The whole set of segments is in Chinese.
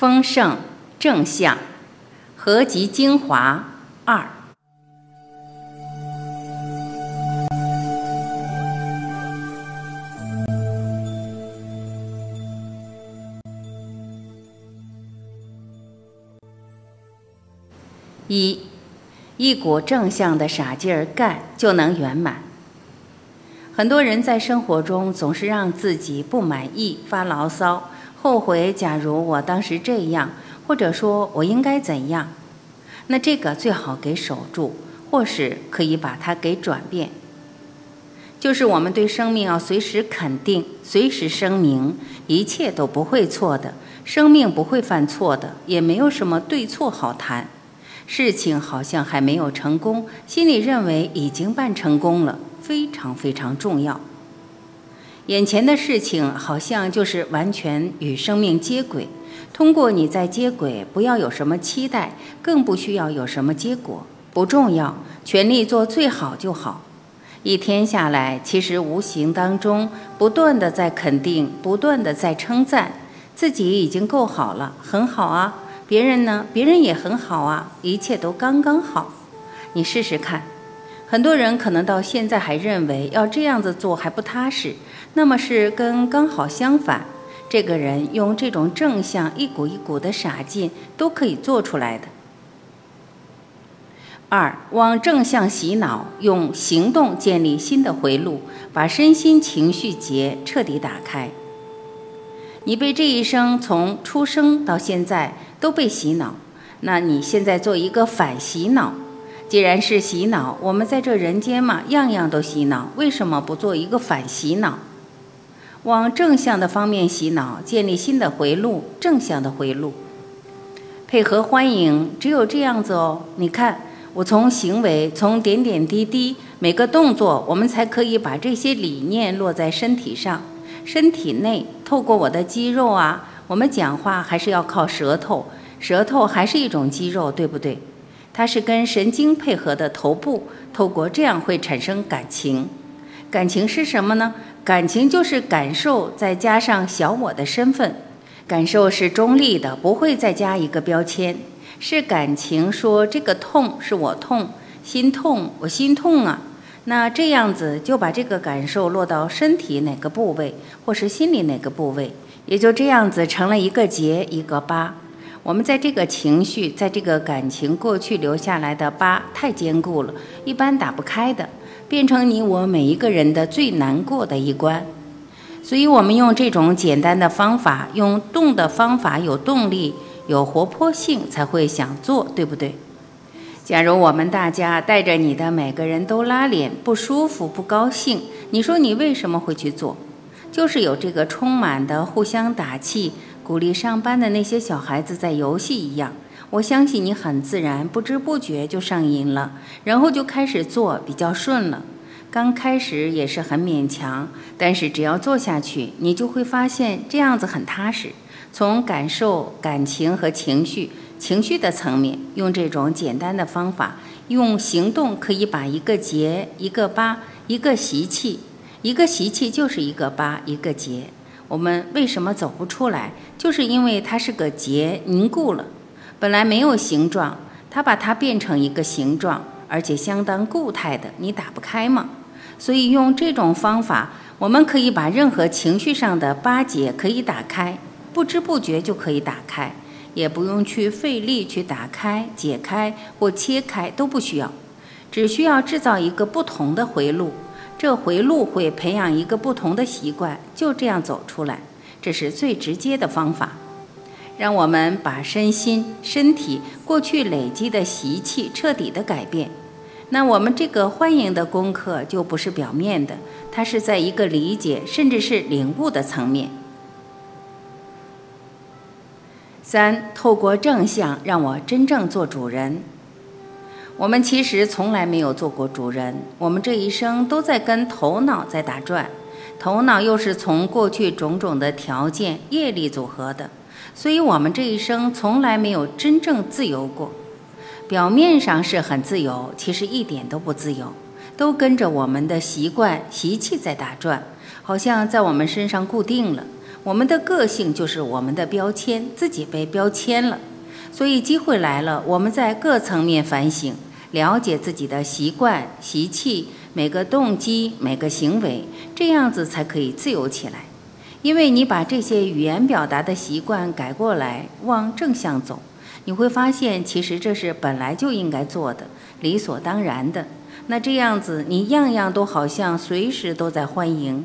丰盛正向，合集精华二。一，一股正向的傻劲儿干就能圆满。很多人在生活中总是让自己不满意，发牢骚。后悔，假如我当时这样，或者说我应该怎样，那这个最好给守住，或是可以把它给转变。就是我们对生命要随时肯定，随时声明，一切都不会错的，生命不会犯错的，也没有什么对错好谈。事情好像还没有成功，心里认为已经办成功了，非常非常重要。眼前的事情好像就是完全与生命接轨，通过你在接轨，不要有什么期待，更不需要有什么结果，不重要，全力做最好就好。一天下来，其实无形当中不断的在肯定，不断的在称赞自己已经够好了，很好啊。别人呢，别人也很好啊，一切都刚刚好。你试试看。很多人可能到现在还认为要这样子做还不踏实，那么是跟刚好相反。这个人用这种正向一股一股的傻劲都可以做出来的。二，往正向洗脑，用行动建立新的回路，把身心情绪结彻底打开。你被这一生从出生到现在都被洗脑，那你现在做一个反洗脑。既然是洗脑，我们在这人间嘛，样样都洗脑，为什么不做一个反洗脑，往正向的方面洗脑，建立新的回路，正向的回路，配合欢迎，只有这样子哦。你看，我从行为，从点点滴滴，每个动作，我们才可以把这些理念落在身体上，身体内，透过我的肌肉啊，我们讲话还是要靠舌头，舌头还是一种肌肉，对不对？它是跟神经配合的头部，透过这样会产生感情。感情是什么呢？感情就是感受，再加上小我的身份。感受是中立的，不会再加一个标签。是感情说这个痛是我痛，心痛我心痛啊。那这样子就把这个感受落到身体哪个部位，或是心里哪个部位，也就这样子成了一个结一个疤。我们在这个情绪，在这个感情过去留下来的疤太坚固了，一般打不开的，变成你我每一个人的最难过的一关。所以，我们用这种简单的方法，用动的方法，有动力、有活泼性，才会想做，对不对？假如我们大家带着你的每个人都拉脸，不舒服、不高兴，你说你为什么会去做？就是有这个充满的互相打气。鼓励上班的那些小孩子在游戏一样，我相信你很自然，不知不觉就上瘾了，然后就开始做，比较顺了。刚开始也是很勉强，但是只要做下去，你就会发现这样子很踏实。从感受、感情和情绪、情绪的层面，用这种简单的方法，用行动可以把一个结、一个疤、一个习气，一个习气就是一个疤、一个结。我们为什么走不出来？就是因为它是个结凝固了，本来没有形状，它把它变成一个形状，而且相当固态的，你打不开嘛。所以用这种方法，我们可以把任何情绪上的巴结可以打开，不知不觉就可以打开，也不用去费力去打开、解开或切开，都不需要，只需要制造一个不同的回路。这回路会培养一个不同的习惯，就这样走出来，这是最直接的方法。让我们把身心、身体过去累积的习气彻底的改变。那我们这个欢迎的功课就不是表面的，它是在一个理解甚至是领悟的层面。三，透过正向让我真正做主人。我们其实从来没有做过主人，我们这一生都在跟头脑在打转，头脑又是从过去种种的条件业力组合的，所以我们这一生从来没有真正自由过。表面上是很自由，其实一点都不自由，都跟着我们的习惯习气在打转，好像在我们身上固定了。我们的个性就是我们的标签，自己被标签了。所以机会来了，我们在各层面反省，了解自己的习惯、习气、每个动机、每个行为，这样子才可以自由起来。因为你把这些语言表达的习惯改过来，往正向走，你会发现，其实这是本来就应该做的，理所当然的。那这样子，你样样都好像随时都在欢迎，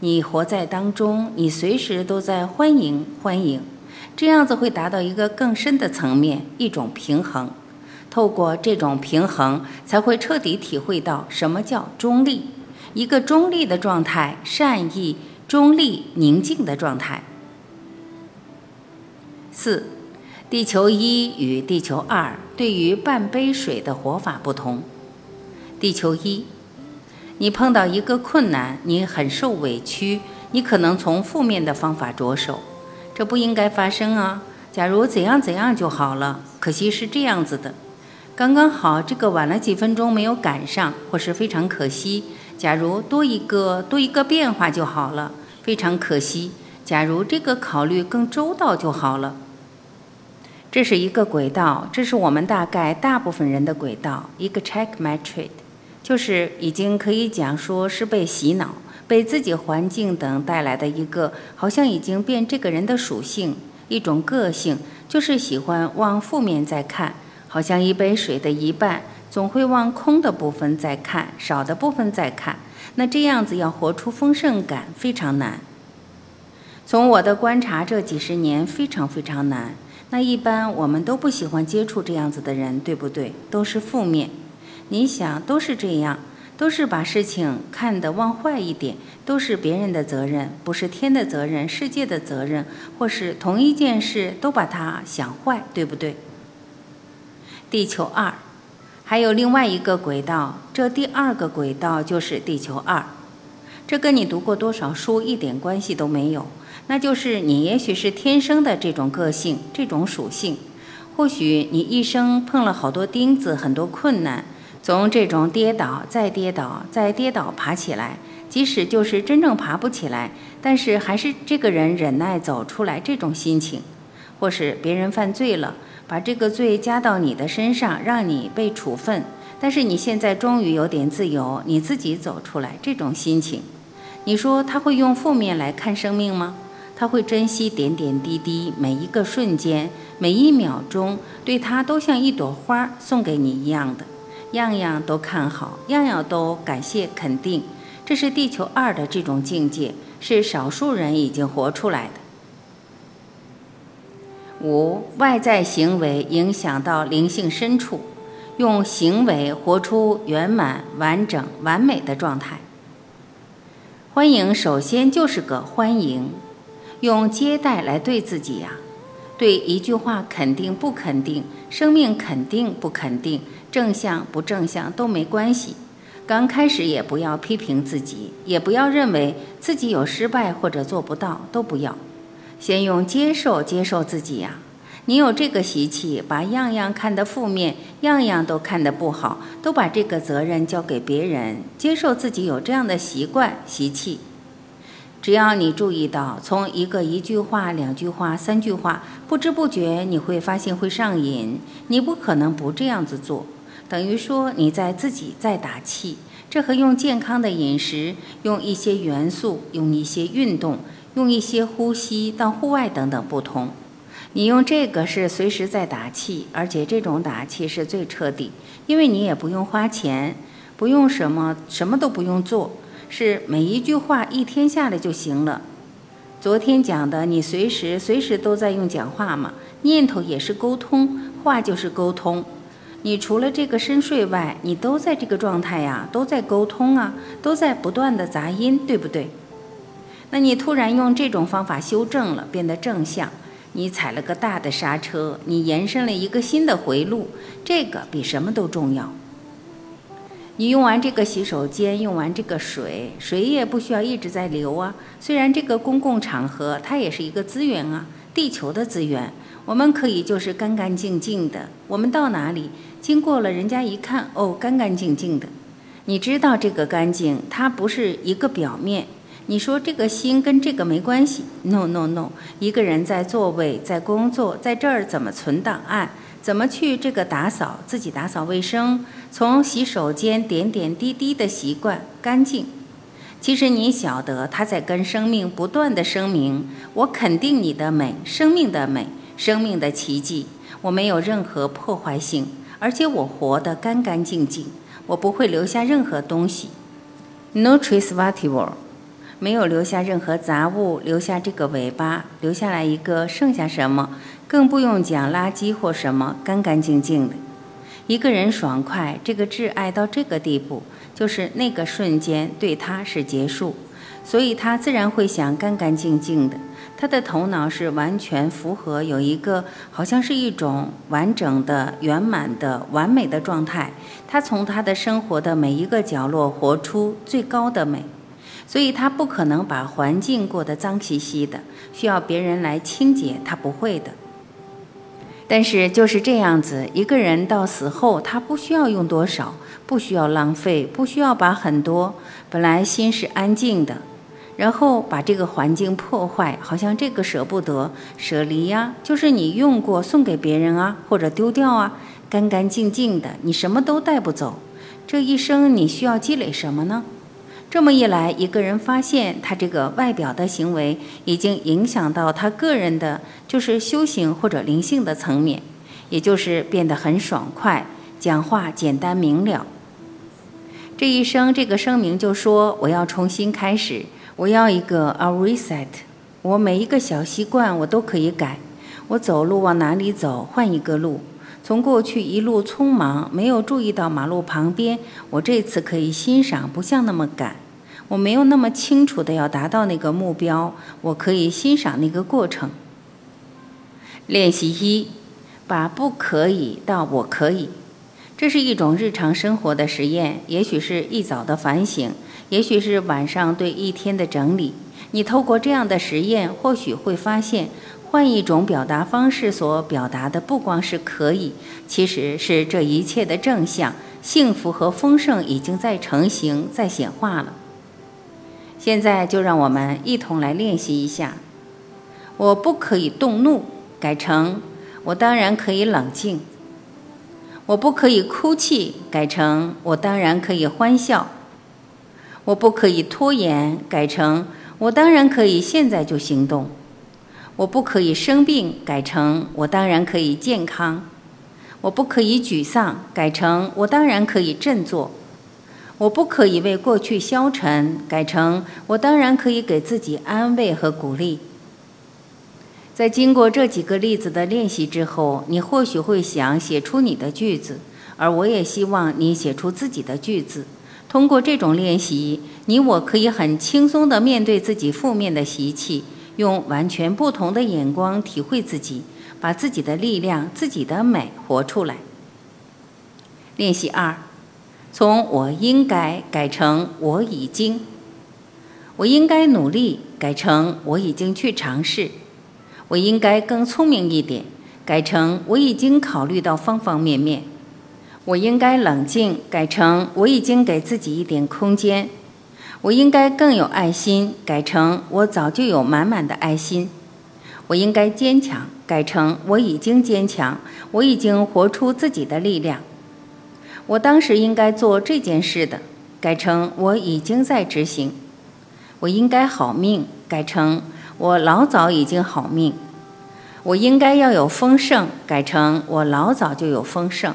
你活在当中，你随时都在欢迎欢迎，这样子会达到一个更深的层面，一种平衡。透过这种平衡，才会彻底体会到什么叫中立，一个中立的状态，善意。中立宁静的状态。四，地球一与地球二对于半杯水的活法不同。地球一，你碰到一个困难，你很受委屈，你可能从负面的方法着手，这不应该发生啊！假如怎样怎样就好了，可惜是这样子的，刚刚好，这个晚了几分钟没有赶上，或是非常可惜。假如多一个多一个变化就好了，非常可惜。假如这个考虑更周到就好了。这是一个轨道，这是我们大概大部分人的轨道，一个 check metric，就是已经可以讲说是被洗脑、被自己环境等带来的一个，好像已经变这个人的属性，一种个性，就是喜欢往负面在看，好像一杯水的一半。总会往空的部分在看，少的部分在看。那这样子要活出丰盛感非常难。从我的观察，这几十年非常非常难。那一般我们都不喜欢接触这样子的人，对不对？都是负面。你想，都是这样，都是把事情看得往坏一点，都是别人的责任，不是天的责任、世界的责任，或是同一件事都把它想坏，对不对？地球二。还有另外一个轨道，这第二个轨道就是地球二，这跟你读过多少书一点关系都没有。那就是你也许是天生的这种个性、这种属性，或许你一生碰了好多钉子、很多困难，从这种跌倒、再跌倒、再跌倒爬起来，即使就是真正爬不起来，但是还是这个人忍耐走出来这种心情，或是别人犯罪了。把这个罪加到你的身上，让你被处分。但是你现在终于有点自由，你自己走出来，这种心情，你说他会用负面来看生命吗？他会珍惜点点滴滴，每一个瞬间，每一秒钟，对他都像一朵花送给你一样的，样样都看好，样样都感谢肯定。这是地球二的这种境界，是少数人已经活出来的。五外在行为影响到灵性深处，用行为活出圆满、完整、完美的状态。欢迎首先就是个欢迎，用接待来对自己呀，对一句话肯定不肯定，生命肯定不肯定，正向不正向都没关系。刚开始也不要批评自己，也不要认为自己有失败或者做不到，都不要。先用接受接受自己呀，你有这个习气，把样样看得负面，样样都看得不好，都把这个责任交给别人，接受自己有这样的习惯习气。只要你注意到，从一个一句话、两句话、三句话，不知不觉你会发现会上瘾，你不可能不这样子做，等于说你在自己在打气。这和用健康的饮食，用一些元素，用一些运动。用一些呼吸到户外等等不同，你用这个是随时在打气，而且这种打气是最彻底，因为你也不用花钱，不用什么，什么都不用做，是每一句话一天下来就行了。昨天讲的，你随时随时都在用讲话嘛，念头也是沟通，话就是沟通。你除了这个深睡外，你都在这个状态呀，都在沟通啊，都在不断的杂音，对不对？那你突然用这种方法修正了，变得正向，你踩了个大的刹车，你延伸了一个新的回路，这个比什么都重要。你用完这个洗手间，用完这个水，水也不需要一直在流啊。虽然这个公共场合它也是一个资源啊，地球的资源，我们可以就是干干净净的。我们到哪里经过了，人家一看，哦，干干净净的。你知道这个干净，它不是一个表面。你说这个心跟这个没关系？No No No，一个人在座位，在工作，在这儿怎么存档案？怎么去这个打扫？自己打扫卫生，从洗手间点点滴滴的习惯干净。其实你晓得，他在跟生命不断的声明：我肯定你的美，生命的美，生命的奇迹。我没有任何破坏性，而且我活得干干净净，我不会留下任何东西。No trace whatever。没有留下任何杂物，留下这个尾巴，留下来一个，剩下什么？更不用讲垃圾或什么，干干净净的。一个人爽快，这个挚爱到这个地步，就是那个瞬间对他是结束，所以他自然会想干干净净的。他的头脑是完全符合，有一个好像是一种完整的、圆满的、完美的状态。他从他的生活的每一个角落活出最高的美。所以他不可能把环境过得脏兮兮的，需要别人来清洁，他不会的。但是就是这样子，一个人到死后，他不需要用多少，不需要浪费，不需要把很多本来心是安静的，然后把这个环境破坏，好像这个舍不得舍离呀，就是你用过送给别人啊，或者丢掉啊，干干净净的，你什么都带不走，这一生你需要积累什么呢？这么一来，一个人发现他这个外表的行为已经影响到他个人的，就是修行或者灵性的层面，也就是变得很爽快，讲话简单明了。这一生，这个声明就说：“我要重新开始，我要一个 a reset，我每一个小习惯我都可以改。我走路往哪里走，换一个路。从过去一路匆忙，没有注意到马路旁边，我这次可以欣赏，不像那么赶。”我没有那么清楚的要达到那个目标，我可以欣赏那个过程。练习一，把不可以到我可以，这是一种日常生活的实验，也许是一早的反省，也许是晚上对一天的整理。你透过这样的实验，或许会发现，换一种表达方式所表达的不光是可以，其实是这一切的正向幸福和丰盛已经在成型，在显化了。现在就让我们一同来练习一下。我不可以动怒，改成我当然可以冷静。我不可以哭泣，改成我当然可以欢笑。我不可以拖延，改成我当然可以现在就行动。我不可以生病，改成我当然可以健康。我不可以沮丧，改成我当然可以振作。我不可以为过去消沉，改成我当然可以给自己安慰和鼓励。在经过这几个例子的练习之后，你或许会想写出你的句子，而我也希望你写出自己的句子。通过这种练习，你我可以很轻松地面对自己负面的习气，用完全不同的眼光体会自己，把自己的力量、自己的美活出来。练习二。从我应该改成我已经，我应该努力改成我已经去尝试，我应该更聪明一点改成我已经考虑到方方面面，我应该冷静改成我已经给自己一点空间，我应该更有爱心改成我早就有满满的爱心，我应该坚强改成我已经坚强，我已经活出自己的力量。我当时应该做这件事的，改成我已经在执行。我应该好命，改成我老早已经好命。我应该要有丰盛，改成我老早就有丰盛。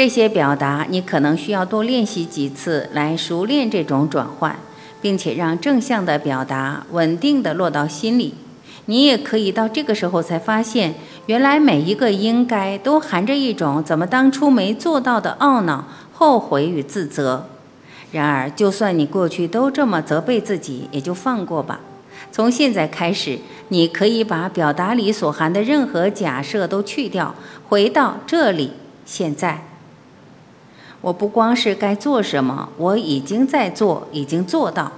这些表达你可能需要多练习几次来熟练这种转换，并且让正向的表达稳定的落到心里。你也可以到这个时候才发现。原来每一个应该都含着一种怎么当初没做到的懊恼、后悔与自责。然而，就算你过去都这么责备自己，也就放过吧。从现在开始，你可以把表达里所含的任何假设都去掉，回到这里。现在，我不光是该做什么，我已经在做，已经做到。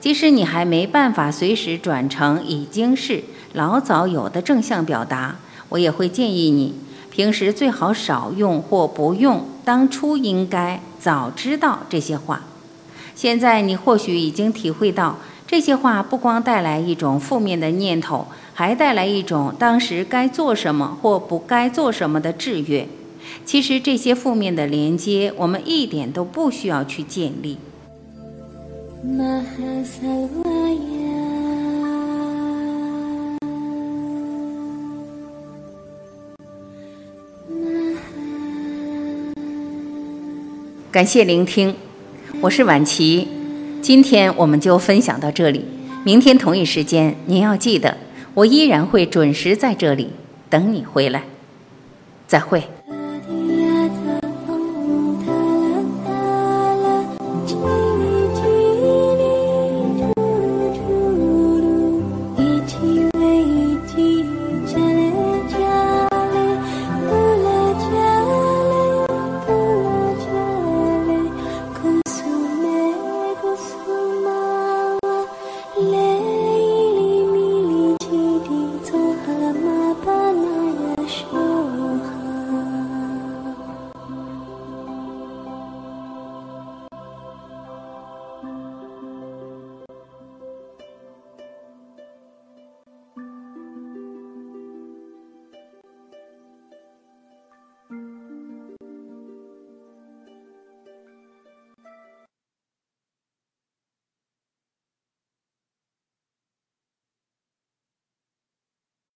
即使你还没办法随时转成已经是老早有的正向表达。我也会建议你，平时最好少用或不用“当初应该早知道”这些话。现在你或许已经体会到，这些话不光带来一种负面的念头，还带来一种当时该做什么或不该做什么的制约。其实这些负面的连接，我们一点都不需要去建立。感谢聆听，我是婉琪。今天我们就分享到这里，明天同一时间您要记得，我依然会准时在这里等你回来。再会。